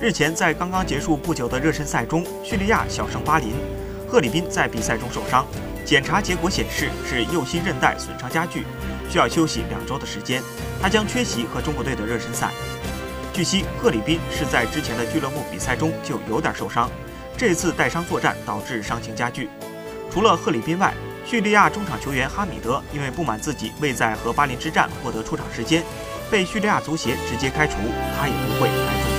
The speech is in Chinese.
日前在刚刚结束不久的热身赛中叙利亚小胜巴林赫里宾在比赛中受伤。检查结果显示是右膝韧带损伤加剧需要休息两周的时间。他将缺席和中国队的热身赛。据悉赫里宾是在之前的俱乐部比赛中就有点受伤这次带伤作战导致伤情加剧。除了赫里宾外叙利亚中场球员哈米德因为不满自己未在和巴林之战获得出场时间被叙利亚足协直接开除他也不会来做